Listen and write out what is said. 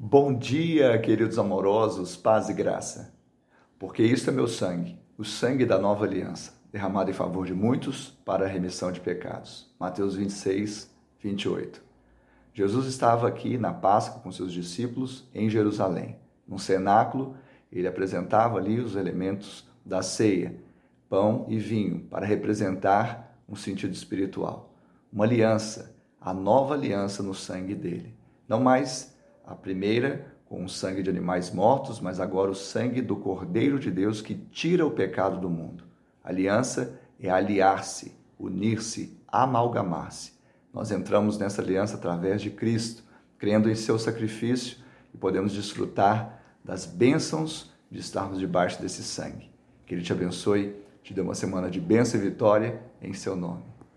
Bom dia, queridos amorosos, paz e graça. Porque isto é meu sangue, o sangue da nova aliança, derramado em favor de muitos para a remissão de pecados. Mateus 26, 28. Jesus estava aqui na Páscoa com seus discípulos em Jerusalém. No cenáculo, ele apresentava ali os elementos da ceia, pão e vinho, para representar um sentido espiritual, uma aliança, a nova aliança no sangue dele. Não mais a primeira com o sangue de animais mortos, mas agora o sangue do Cordeiro de Deus que tira o pecado do mundo. Aliança é aliar-se, unir-se, amalgamar-se. Nós entramos nessa aliança através de Cristo, crendo em seu sacrifício e podemos desfrutar das bênçãos de estarmos debaixo desse sangue. Que Ele te abençoe, te dê uma semana de bênção e vitória em seu nome.